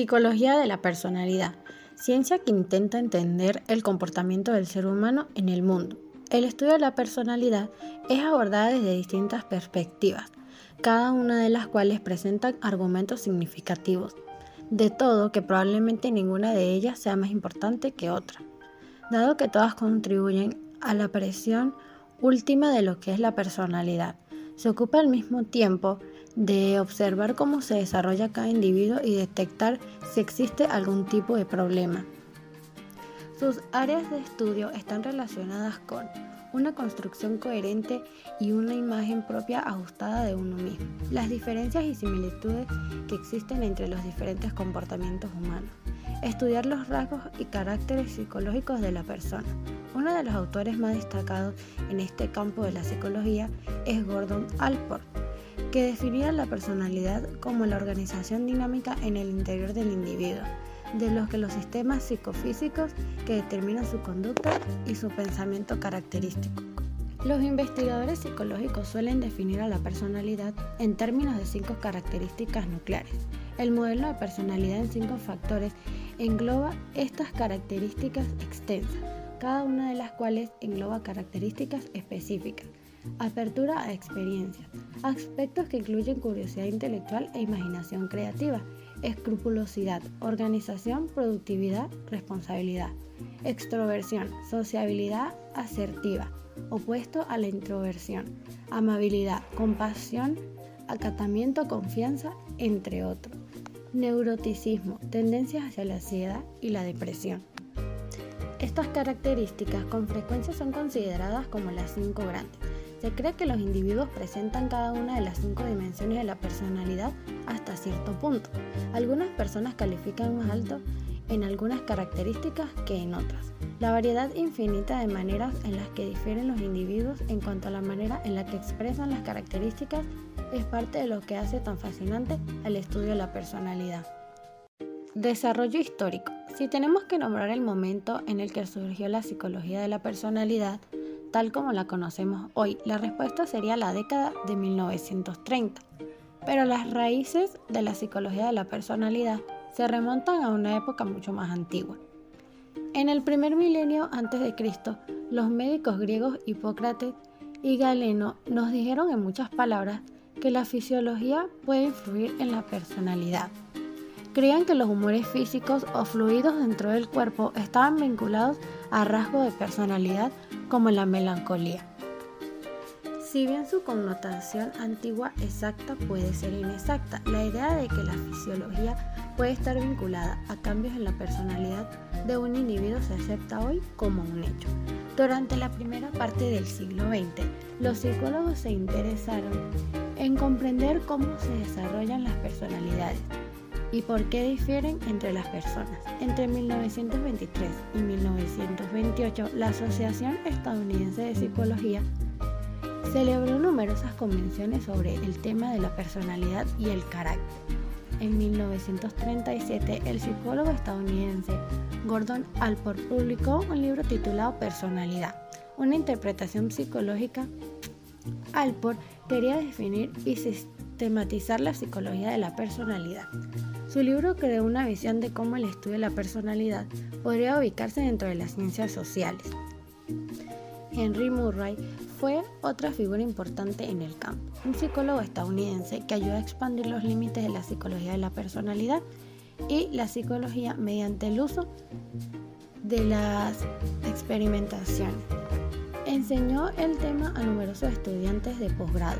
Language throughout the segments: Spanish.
Psicología de la personalidad. Ciencia que intenta entender el comportamiento del ser humano en el mundo. El estudio de la personalidad es abordada desde distintas perspectivas, cada una de las cuales presentan argumentos significativos, de todo que probablemente ninguna de ellas sea más importante que otra, dado que todas contribuyen a la presión última de lo que es la personalidad. Se ocupa al mismo tiempo de observar cómo se desarrolla cada individuo y detectar si existe algún tipo de problema. Sus áreas de estudio están relacionadas con una construcción coherente y una imagen propia ajustada de uno mismo, las diferencias y similitudes que existen entre los diferentes comportamientos humanos, estudiar los rasgos y caracteres psicológicos de la persona. Uno de los autores más destacados en este campo de la psicología es Gordon Alport, que definía la personalidad como la organización dinámica en el interior del individuo, de los que los sistemas psicofísicos que determinan su conducta y su pensamiento característico. Los investigadores psicológicos suelen definir a la personalidad en términos de cinco características nucleares. El modelo de personalidad en cinco factores engloba estas características extensas, cada una de las cuales engloba características específicas Apertura a experiencias. Aspectos que incluyen curiosidad intelectual e imaginación creativa. Escrupulosidad, organización, productividad, responsabilidad. Extroversión, sociabilidad asertiva, opuesto a la introversión. Amabilidad, compasión, acatamiento, confianza, entre otros. Neuroticismo, tendencias hacia la ansiedad y la depresión. Estas características con frecuencia son consideradas como las cinco grandes se cree que los individuos presentan cada una de las cinco dimensiones de la personalidad hasta cierto punto. Algunas personas califican más alto en algunas características que en otras. La variedad infinita de maneras en las que difieren los individuos en cuanto a la manera en la que expresan las características es parte de lo que hace tan fascinante el estudio de la personalidad. Desarrollo histórico. Si tenemos que nombrar el momento en el que surgió la psicología de la personalidad, tal como la conocemos hoy? La respuesta sería la década de 1930. Pero las raíces de la psicología de la personalidad se remontan a una época mucho más antigua. En el primer milenio antes de Cristo, los médicos griegos Hipócrates y Galeno nos dijeron en muchas palabras que la fisiología puede influir en la personalidad. Creían que los humores físicos o fluidos dentro del cuerpo estaban vinculados a rasgos de personalidad como la melancolía. Si bien su connotación antigua exacta puede ser inexacta, la idea de que la fisiología puede estar vinculada a cambios en la personalidad de un individuo se acepta hoy como un hecho. Durante la primera parte del siglo XX, los psicólogos se interesaron en comprender cómo se desarrollan las personalidades y por qué difieren entre las personas. Entre 1923 y 1928, la Asociación Estadounidense de Psicología celebró numerosas convenciones sobre el tema de la personalidad y el carácter. En 1937, el psicólogo estadounidense Gordon Alport publicó un libro titulado Personalidad, una interpretación psicológica. Alport quería definir y sistematizar la psicología de la personalidad. Su libro creó una visión de cómo el estudio de la personalidad podría ubicarse dentro de las ciencias sociales. Henry Murray fue otra figura importante en el campo, un psicólogo estadounidense que ayudó a expandir los límites de la psicología de la personalidad y la psicología mediante el uso de las experimentaciones. Enseñó el tema a numerosos estudiantes de posgrado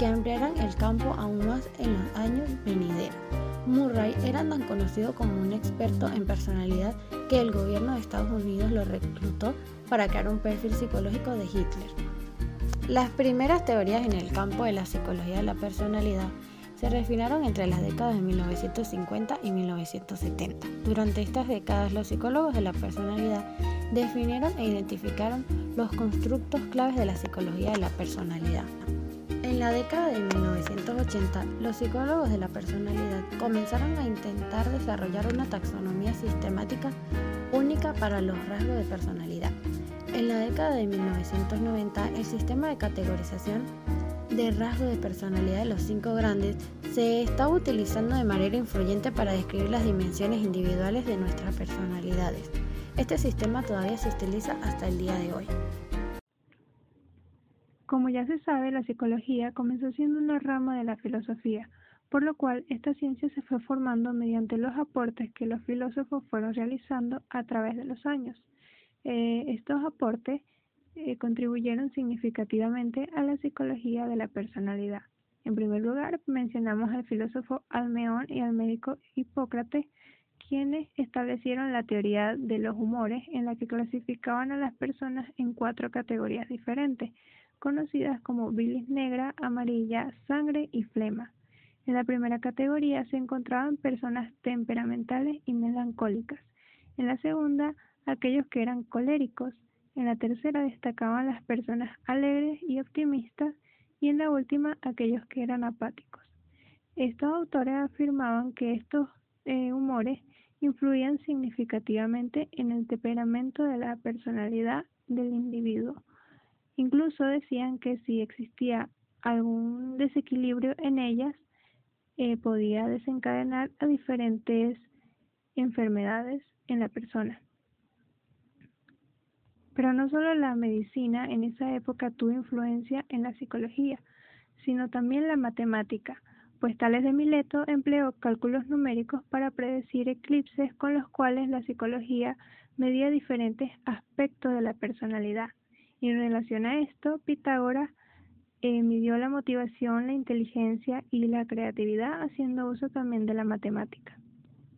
que ampliaran el campo aún más en los años venideros. Murray era tan conocido como un experto en personalidad que el gobierno de Estados Unidos lo reclutó para crear un perfil psicológico de Hitler. Las primeras teorías en el campo de la psicología de la personalidad se refinaron entre las décadas de 1950 y 1970. Durante estas décadas, los psicólogos de la personalidad definieron e identificaron los constructos claves de la psicología de la personalidad. En la década de 1980, los psicólogos de la personalidad comenzaron a intentar desarrollar una taxonomía sistemática única para los rasgos de personalidad. En la década de 1990, el sistema de categorización de rasgo de personalidad de los cinco grandes se está utilizando de manera influyente para describir las dimensiones individuales de nuestras personalidades. Este sistema todavía se utiliza hasta el día de hoy. Ya se sabe, la psicología comenzó siendo una rama de la filosofía, por lo cual esta ciencia se fue formando mediante los aportes que los filósofos fueron realizando a través de los años. Eh, estos aportes eh, contribuyeron significativamente a la psicología de la personalidad. En primer lugar, mencionamos al filósofo Almeón y al médico Hipócrates, quienes establecieron la teoría de los humores en la que clasificaban a las personas en cuatro categorías diferentes, conocidas como bilis negra, amarilla, sangre y flema. En la primera categoría se encontraban personas temperamentales y melancólicas. En la segunda, aquellos que eran coléricos. En la tercera destacaban las personas alegres y optimistas y en la última aquellos que eran apáticos. Estos autores afirmaban que estos eh, humores influían significativamente en el temperamento de la personalidad del individuo. Incluso decían que si existía algún desequilibrio en ellas, eh, podía desencadenar a diferentes enfermedades en la persona. Pero no solo la medicina en esa época tuvo influencia en la psicología, sino también la matemática, pues Tales de Mileto empleó cálculos numéricos para predecir eclipses con los cuales la psicología medía diferentes aspectos de la personalidad. Y en relación a esto, Pitágoras eh, midió la motivación, la inteligencia y la creatividad haciendo uso también de la matemática.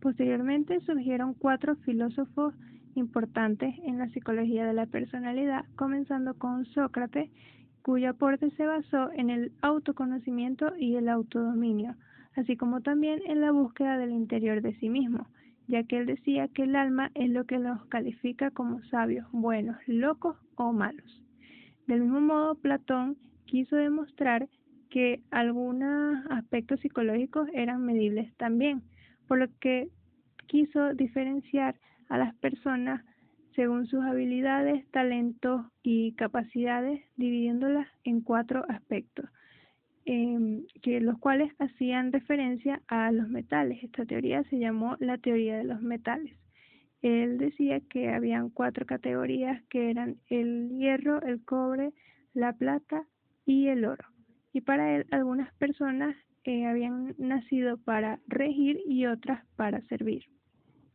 Posteriormente surgieron cuatro filósofos importantes en la psicología de la personalidad, comenzando con Sócrates, cuyo aporte se basó en el autoconocimiento y el autodominio, así como también en la búsqueda del interior de sí mismo, ya que él decía que el alma es lo que los califica como sabios, buenos, locos o malos. Del mismo modo, Platón quiso demostrar que algunos aspectos psicológicos eran medibles también, por lo que quiso diferenciar a las personas según sus habilidades, talentos y capacidades, dividiéndolas en cuatro aspectos, que los cuales hacían referencia a los metales. Esta teoría se llamó la teoría de los metales. Él decía que habían cuatro categorías que eran el hierro, el cobre, la plata y el oro. Y para él algunas personas eh, habían nacido para regir y otras para servir.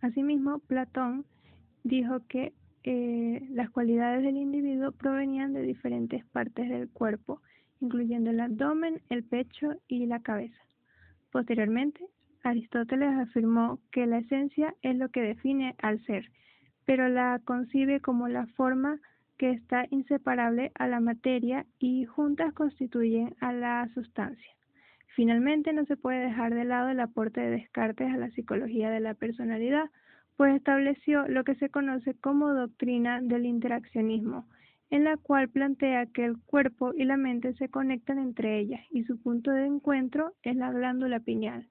Asimismo, Platón dijo que eh, las cualidades del individuo provenían de diferentes partes del cuerpo, incluyendo el abdomen, el pecho y la cabeza. Posteriormente, Aristóteles afirmó que la esencia es lo que define al ser, pero la concibe como la forma que está inseparable a la materia y juntas constituyen a la sustancia. Finalmente, no se puede dejar de lado el aporte de Descartes a la psicología de la personalidad, pues estableció lo que se conoce como doctrina del interaccionismo, en la cual plantea que el cuerpo y la mente se conectan entre ellas y su punto de encuentro es la glándula pineal.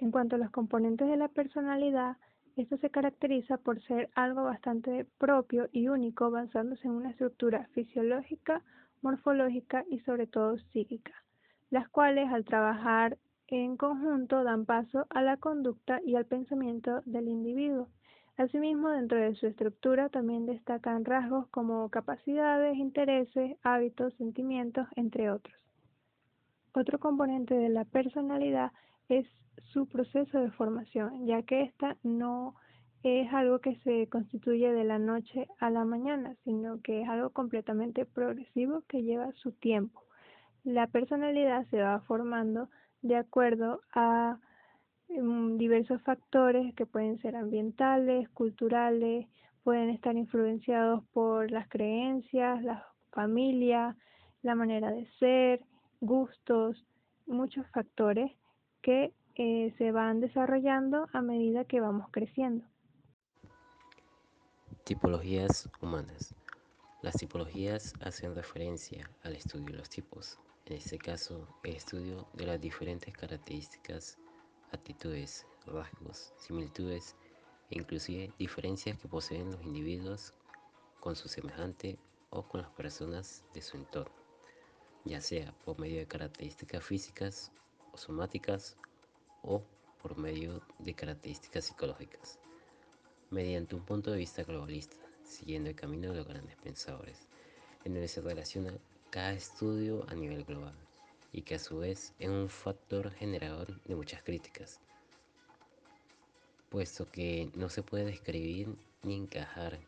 En cuanto a los componentes de la personalidad, esto se caracteriza por ser algo bastante propio y único, basándose en una estructura fisiológica, morfológica y sobre todo psíquica, las cuales al trabajar en conjunto dan paso a la conducta y al pensamiento del individuo. Asimismo, dentro de su estructura también destacan rasgos como capacidades, intereses, hábitos, sentimientos, entre otros. Otro componente de la personalidad es su proceso de formación, ya que esta no es algo que se constituye de la noche a la mañana, sino que es algo completamente progresivo que lleva su tiempo. La personalidad se va formando de acuerdo a mm, diversos factores que pueden ser ambientales, culturales, pueden estar influenciados por las creencias, la familia, la manera de ser, gustos, muchos factores que eh, se van desarrollando a medida que vamos creciendo. Tipologías humanas. Las tipologías hacen referencia al estudio de los tipos, en este caso el estudio de las diferentes características, actitudes, rasgos, similitudes e inclusive diferencias que poseen los individuos con su semejante o con las personas de su entorno. ya sea por medio de características físicas o somáticas o por medio de características psicológicas, mediante un punto de vista globalista, siguiendo el camino de los grandes pensadores, en donde se relaciona cada estudio a nivel global y que a su vez es un factor generador de muchas críticas, puesto que no se puede describir ni encajar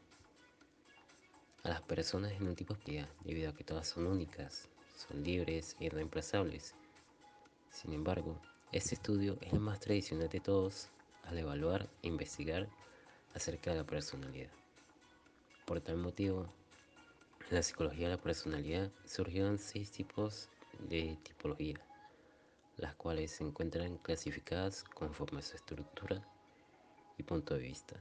a las personas en un tipo de actividad, debido a que todas son únicas, son libres e irreemplazables. Sin embargo, este estudio es el más tradicional de todos al evaluar e investigar acerca de la personalidad. Por tal motivo, en la psicología de la personalidad surgieron seis tipos de tipología, las cuales se encuentran clasificadas conforme a su estructura y punto de vista.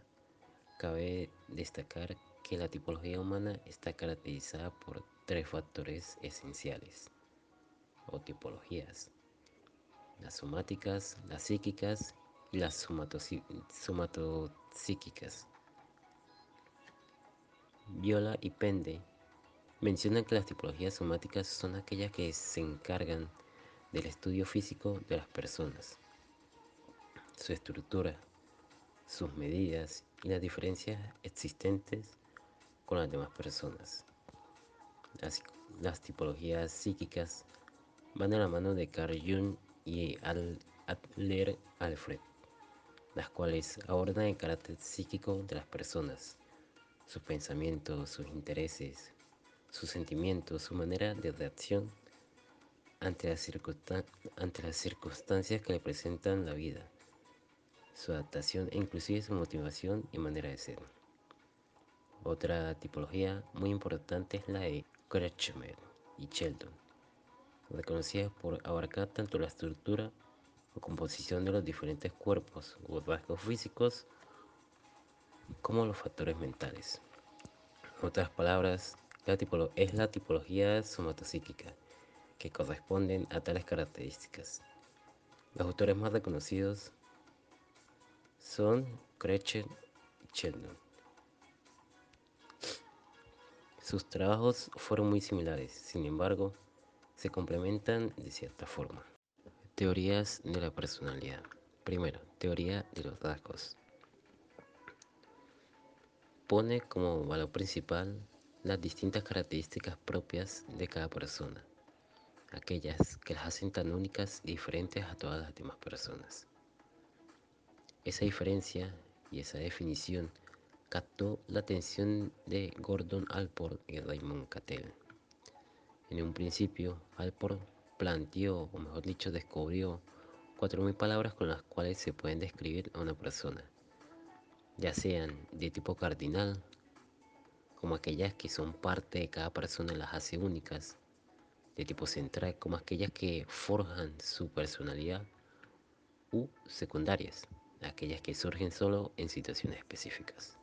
Cabe destacar que la tipología humana está caracterizada por tres factores esenciales o tipologías. Las somáticas, las psíquicas y las somatopsíquicas. Viola y Pende mencionan que las tipologías somáticas son aquellas que se encargan del estudio físico de las personas, su estructura, sus medidas y las diferencias existentes con las demás personas. Las, las tipologías psíquicas van de la mano de Carl Jung y Adler Alfred, las cuales abordan el carácter psíquico de las personas, sus pensamientos, sus intereses, sus sentimientos, su manera de reacción ante las, circunstancias que le presentan la vida, su adaptación e inclusive su motivación y manera de ser. Otra tipología muy importante es la de Kretschmer y Sheldon, reconocidas por abarcar tanto la estructura o composición de los diferentes cuerpos o rasgos físicos como los factores mentales. En otras palabras, la es la tipología somatopsíquica que corresponden a tales características. Los autores más reconocidos son Kretschmer y Sheldon. Sus trabajos fueron muy similares, sin embargo, se complementan de cierta forma. Teorías de la personalidad. Primero, teoría de los rasgos. Pone como valor principal las distintas características propias de cada persona, aquellas que las hacen tan únicas y diferentes a todas las demás personas. Esa diferencia y esa definición captó la atención de Gordon Alport y Raymond Cattell. En un principio, Alport planteó, o mejor dicho, descubrió 4.000 palabras con las cuales se pueden describir a una persona, ya sean de tipo cardinal, como aquellas que son parte de cada persona las hace únicas, de tipo central, como aquellas que forjan su personalidad, u secundarias, aquellas que surgen solo en situaciones específicas.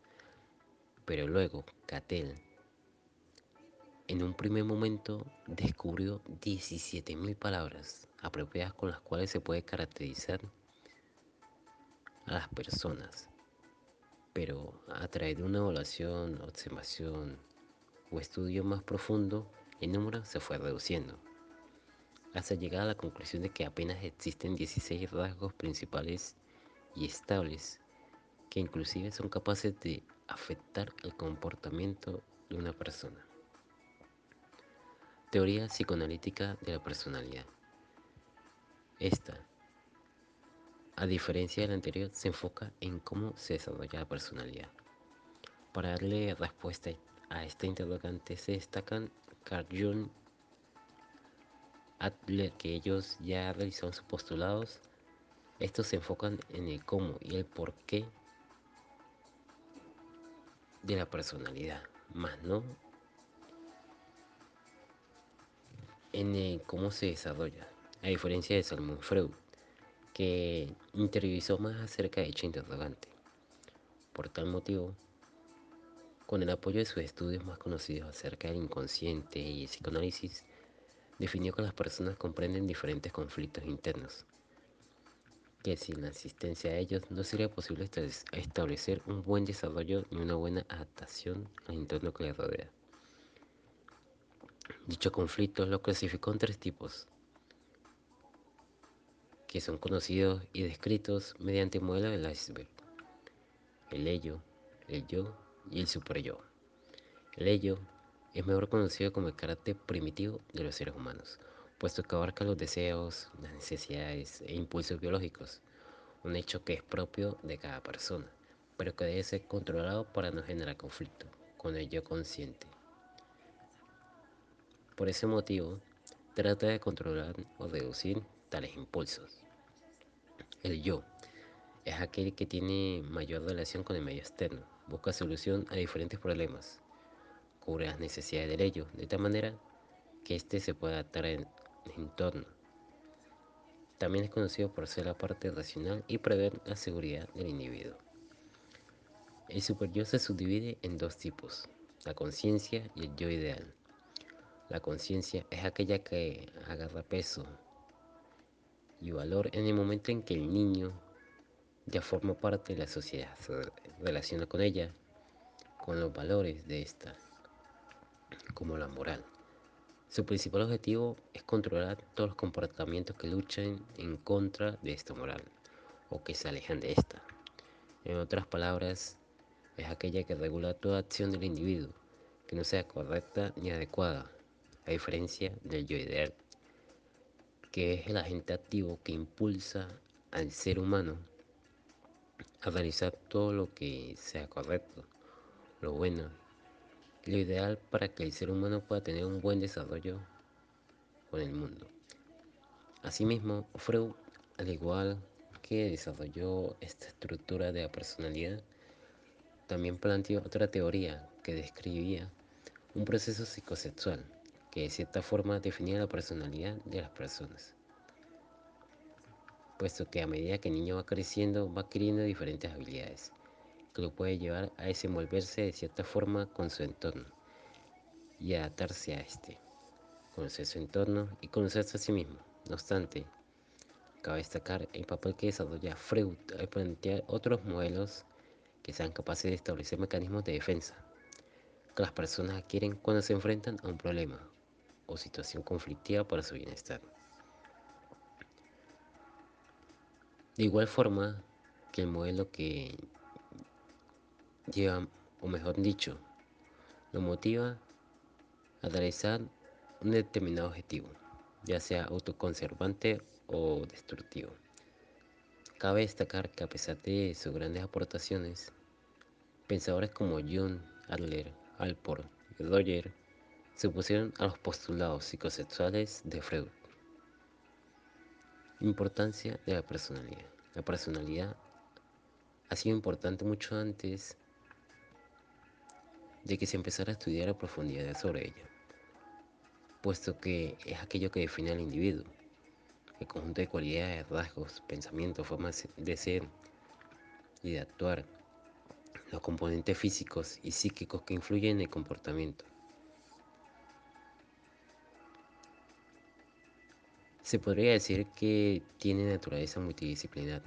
Pero luego, Cattell, en un primer momento, descubrió 17.000 palabras apropiadas con las cuales se puede caracterizar a las personas. Pero a través de una evaluación, observación o estudio más profundo, el número se fue reduciendo, hasta llegar a la conclusión de que apenas existen 16 rasgos principales y estables, que inclusive son capaces de afectar el comportamiento de una persona. Teoría psicoanalítica de la personalidad. Esta, a diferencia de la anterior, se enfoca en cómo se desarrolla la personalidad. Para darle respuesta a esta interrogante se destacan Carl Jung, Adler, que ellos ya realizaron sus postulados. Estos se enfocan en el cómo y el por qué de la personalidad, más no en cómo se desarrolla, a diferencia de Salmon Freud, que interiorizó más acerca de dicha interrogante. Por tal motivo, con el apoyo de sus estudios más conocidos acerca del inconsciente y el psicoanálisis, definió que las personas comprenden diferentes conflictos internos, que sin la asistencia a ellos no sería posible establecer un buen desarrollo ni una buena adaptación al entorno que les rodea. Dicho conflicto lo clasificó en tres tipos, que son conocidos y descritos mediante el modelo del iceberg. El ello, el yo y el super yo. El ello es mejor conocido como el carácter primitivo de los seres humanos, puesto que abarca los deseos, las necesidades e impulsos biológicos, un hecho que es propio de cada persona, pero que debe ser controlado para no generar conflicto con el yo consciente. Por ese motivo, trata de controlar o reducir tales impulsos. El yo es aquel que tiene mayor relación con el medio externo, busca solución a diferentes problemas, cubre las necesidades del ello, de tal manera que éste se pueda adaptar al entorno. También es conocido por ser la parte racional y prever la seguridad del individuo. El superyo se subdivide en dos tipos, la conciencia y el yo ideal. La conciencia es aquella que agarra peso y valor en el momento en que el niño ya forma parte de la sociedad, se relaciona con ella, con los valores de esta, como la moral. Su principal objetivo es controlar todos los comportamientos que luchan en contra de esta moral o que se alejan de esta. En otras palabras, es aquella que regula toda acción del individuo que no sea correcta ni adecuada, a diferencia del yo ideal, que es el agente activo que impulsa al ser humano a realizar todo lo que sea correcto, lo bueno, lo ideal para que el ser humano pueda tener un buen desarrollo con el mundo. Asimismo, Freud, al igual que desarrolló esta estructura de la personalidad, también planteó otra teoría que describía un proceso psicosexual que de cierta forma definía la personalidad de las personas, puesto que a medida que el niño va creciendo va adquiriendo diferentes habilidades que lo puede llevar a desenvolverse de cierta forma con su entorno y adaptarse a este, conocer su entorno y conocerse a sí mismo. No obstante, cabe destacar el papel que desarrolla Freud al plantear otros modelos que sean capaces de establecer mecanismos de defensa que las personas adquieren cuando se enfrentan a un problema o situación conflictiva para su bienestar. De igual forma que el modelo que lleva, o mejor dicho, lo motiva a realizar un determinado objetivo, ya sea autoconservante o destructivo. Cabe destacar que a pesar de sus grandes aportaciones, Pensadores como John Adler, Alport y Roger se opusieron a los postulados psicosexuales de Freud. Importancia de la personalidad. La personalidad ha sido importante mucho antes de que se empezara a estudiar a profundidad sobre ella, puesto que es aquello que define al individuo, el conjunto de cualidades, rasgos, pensamientos, formas de ser y de actuar los componentes físicos y psíquicos que influyen en el comportamiento. Se podría decir que tiene naturaleza multidisciplinar,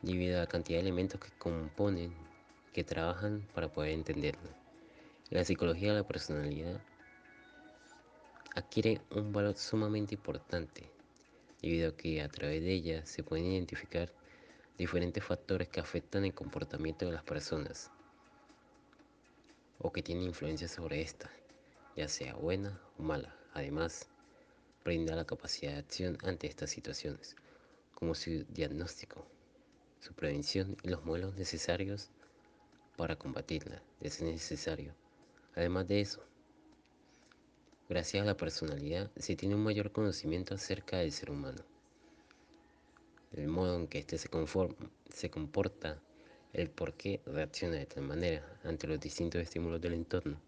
debido a la cantidad de elementos que componen, que trabajan para poder entenderlo. La psicología de la personalidad adquiere un valor sumamente importante, debido a que a través de ella se pueden identificar diferentes factores que afectan el comportamiento de las personas o que tienen influencia sobre esta, ya sea buena o mala. Además, brinda la capacidad de acción ante estas situaciones, como su diagnóstico, su prevención y los modelos necesarios para combatirla, de ser necesario. Además de eso, gracias a la personalidad se tiene un mayor conocimiento acerca del ser humano. El modo en que éste se, se comporta, el por qué reacciona de tal manera ante los distintos estímulos del entorno,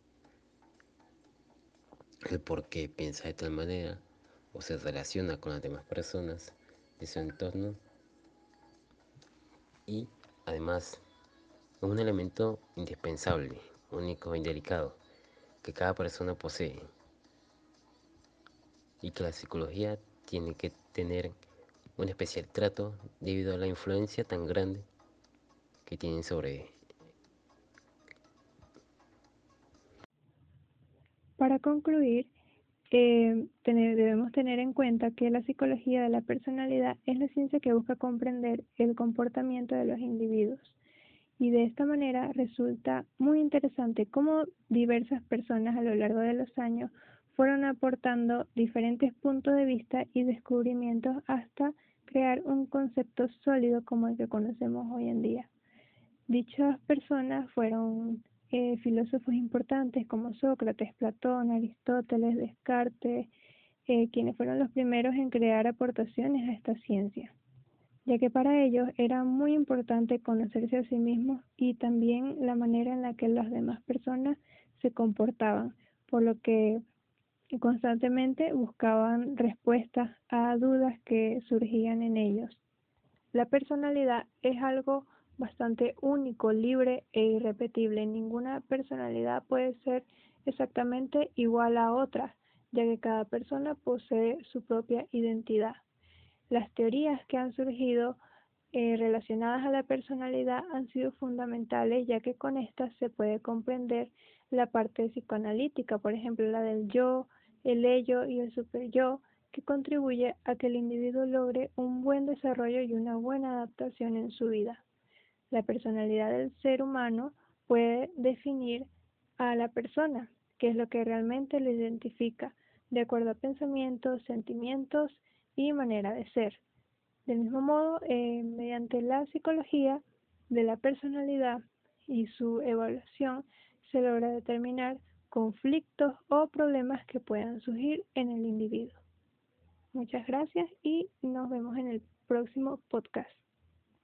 el por qué piensa de tal manera o se relaciona con las demás personas de su entorno. Y además es un elemento indispensable, único y delicado que cada persona posee. Y que la psicología tiene que tener un especial trato debido a la influencia tan grande que tienen sobre Para concluir, eh, debemos tener en cuenta que la psicología de la personalidad es la ciencia que busca comprender el comportamiento de los individuos. Y de esta manera resulta muy interesante cómo diversas personas a lo largo de los años fueron aportando diferentes puntos de vista y descubrimientos hasta crear un concepto sólido como el que conocemos hoy en día. Dichas personas fueron eh, filósofos importantes como Sócrates, Platón, Aristóteles, Descartes, eh, quienes fueron los primeros en crear aportaciones a esta ciencia, ya que para ellos era muy importante conocerse a sí mismos y también la manera en la que las demás personas se comportaban, por lo que constantemente buscaban respuestas a dudas que surgían en ellos. La personalidad es algo bastante único, libre e irrepetible. Ninguna personalidad puede ser exactamente igual a otra, ya que cada persona posee su propia identidad. Las teorías que han surgido eh, relacionadas a la personalidad han sido fundamentales, ya que con estas se puede comprender la parte psicoanalítica, por ejemplo, la del yo, el ello y el superyo, que contribuye a que el individuo logre un buen desarrollo y una buena adaptación en su vida. La personalidad del ser humano puede definir a la persona, que es lo que realmente lo identifica, de acuerdo a pensamientos, sentimientos y manera de ser. Del mismo modo, eh, mediante la psicología de la personalidad y su evaluación, se logra determinar conflictos o problemas que puedan surgir en el individuo. Muchas gracias y nos vemos en el próximo podcast.